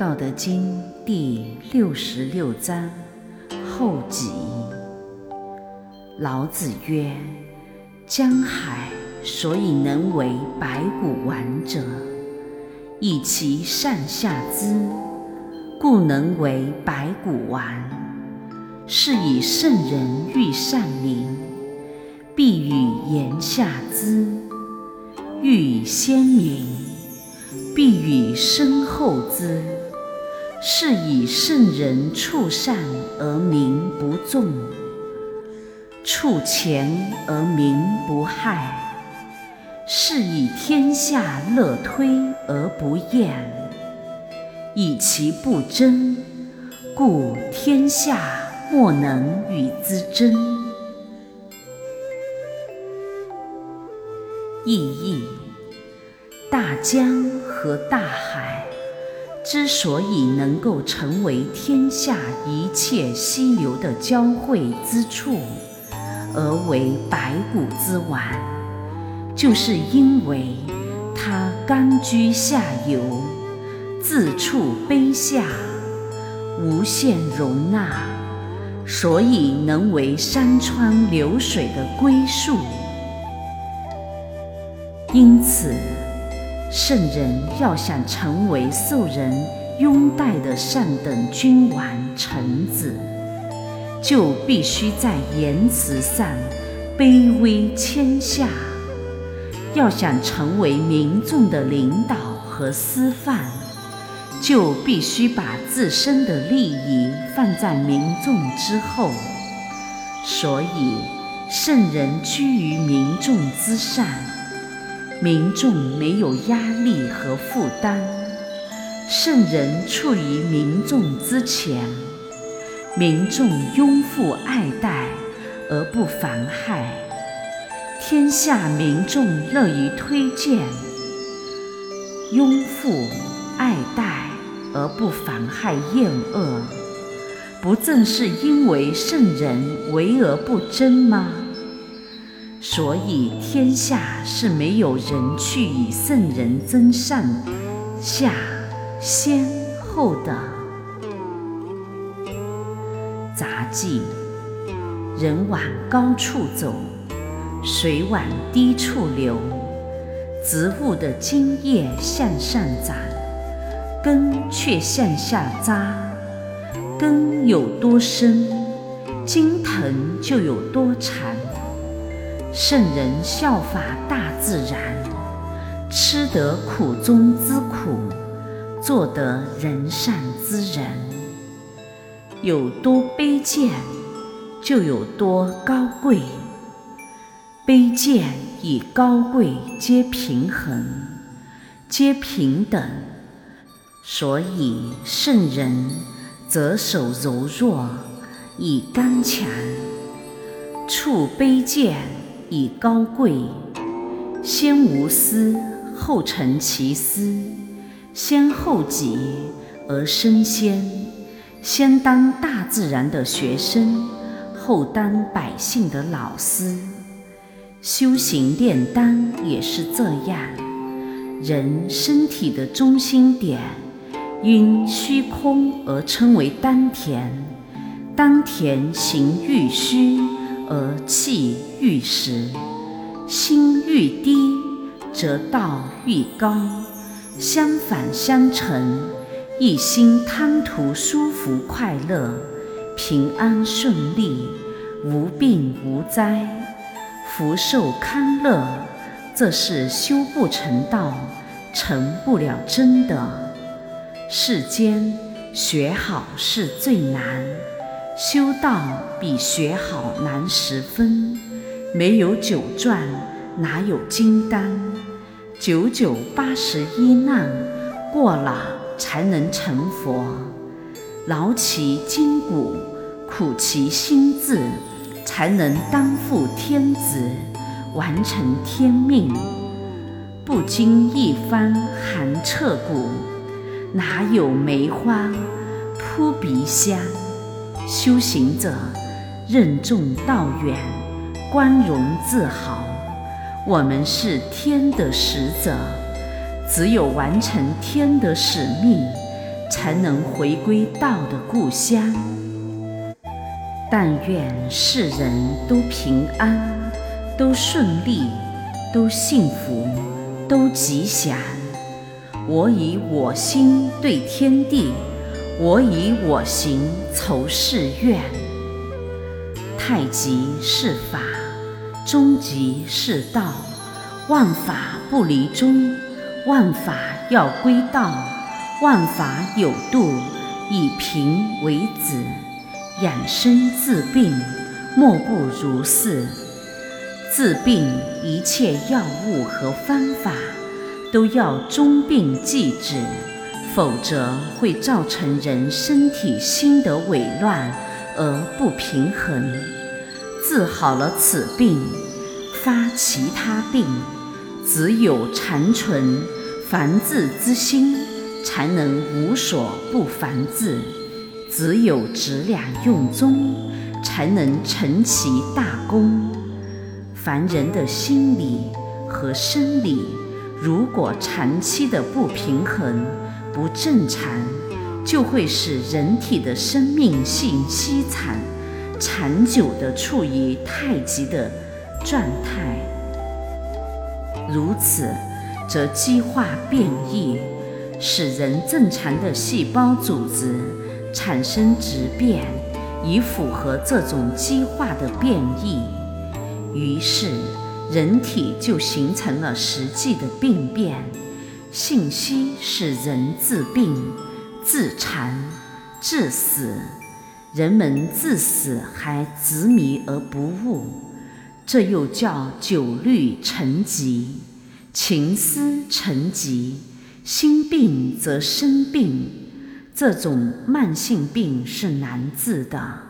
道德经》第六十六章后记。老子曰：“江海所以能为百谷丸者，以其上下之，故能为百谷丸。是以圣人欲善民，必与言下之；欲先民，必与身后之。是以圣人处善而民不纵，处前而民不害。是以天下乐推而不厌，以其不争，故天下。”莫能与之争。意义：大江和大海之所以能够成为天下一切溪流的交汇之处，而为百谷之丸，就是因为它甘居下游，自处卑下，无限容纳。所以能为山川流水的归宿。因此，圣人要想成为受人拥戴的上等君王臣子，就必须在言辞上卑微谦下；要想成为民众的领导和师范。就必须把自身的利益放在民众之后，所以圣人居于民众之上，民众没有压力和负担；圣人处于民众之前，民众拥护爱戴而不妨害，天下民众乐于推荐、拥护、爱戴。而不妨害厌恶，不正是因为圣人为而不争吗？所以天下是没有人去与圣人争上下先后的。杂技：人往高处走，水往低处流，植物的茎叶向上长。根却向下扎，根有多深，茎藤就有多长。圣人效法大自然，吃得苦中之苦，做得人上之人。有多卑贱，就有多高贵。卑贱与高贵皆平衡，皆平等。所以圣人则守柔弱以刚强，处卑贱以高贵，先无私后成其私，先后己而身先，先当大自然的学生，后当百姓的老师。修行炼丹也是这样，人身体的中心点。因虚空而称为丹田，丹田行欲虚而气愈实，心愈低则道愈高，相反相成。一心贪图舒服快乐、平安顺利、无病无灾、福寿康乐，这是修不成道、成不了真的。世间学好是最难，修道比学好难十分。没有九转，哪有金丹？九九八十一难过了，才能成佛。劳其筋骨，苦其心志，才能担负天子，完成天命。不经一番寒彻骨。哪有梅花扑鼻香？修行者任重道远，光荣自豪。我们是天的使者，只有完成天的使命，才能回归道的故乡。但愿世人都平安，都顺利，都幸福，都吉祥。我以我心对天地，我以我行酬世愿。太极是法，终极是道，万法不离中，万法要归道，万法有度，以平为子。养生治病，莫不如是。治病一切药物和方法。都要终病即止，否则会造成人身体心的紊乱而不平衡。治好了此病，发其他病，只有残存繁治之心，才能无所不繁治；只有质量用中，才能成其大功。凡人的心理和生理。如果长期的不平衡、不正常，就会使人体的生命性息产，长久的处于太极的状态。如此，则激化变异，使人正常的细胞组织产生质变，以符合这种激化的变异。于是。人体就形成了实际的病变，信息使人治病、自残、致死。人们至死还执迷而不悟，这又叫酒虑成疾、情思成疾。心病则生病，这种慢性病是难治的，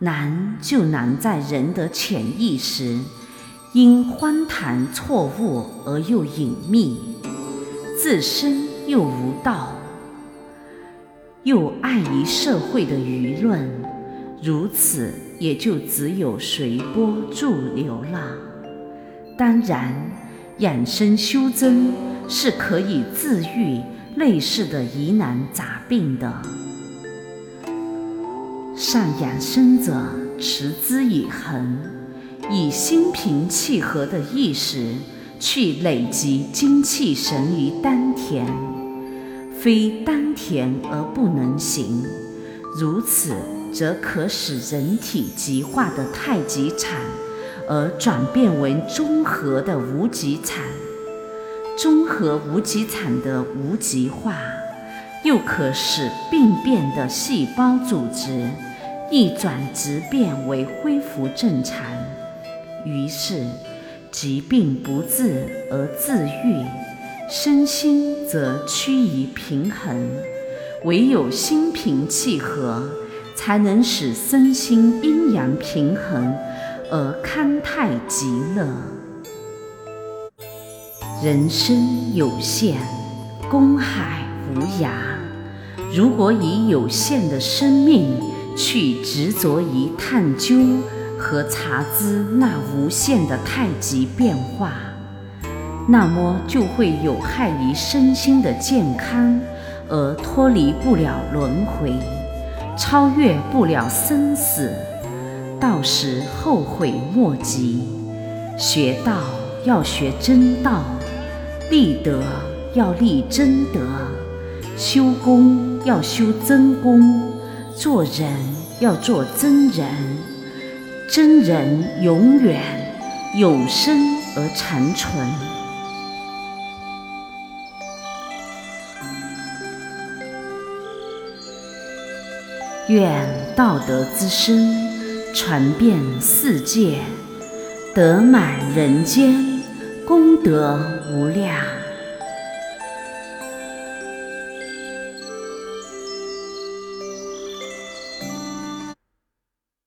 难就难在人的潜意识。因荒唐错误而又隐秘，自身又无道，又碍于社会的舆论，如此也就只有随波逐流了。当然，养生修真是可以治愈类似的疑难杂病的。善养生者，持之以恒。以心平气和的意识去累积精气神于丹田，非丹田而不能行。如此，则可使人体极化的太极产，而转变为中和的无极产。中和无极产的无极化，又可使病变的细胞组织逆转直变为恢复正常。于是，疾病不治而自愈，身心则趋于平衡。唯有心平气和，才能使身心阴阳平衡而康泰极乐。人生有限，公海无涯。如果以有限的生命去执着于探究，和察知那无限的太极变化，那么就会有害于身心的健康，而脱离不了轮回，超越不了生死，到时后悔莫及。学道要学真道，立德要立真德，修功要修真功，做人要做真人。真人永远永生而长存。愿道德之声传遍世界，德满人间，功德无量。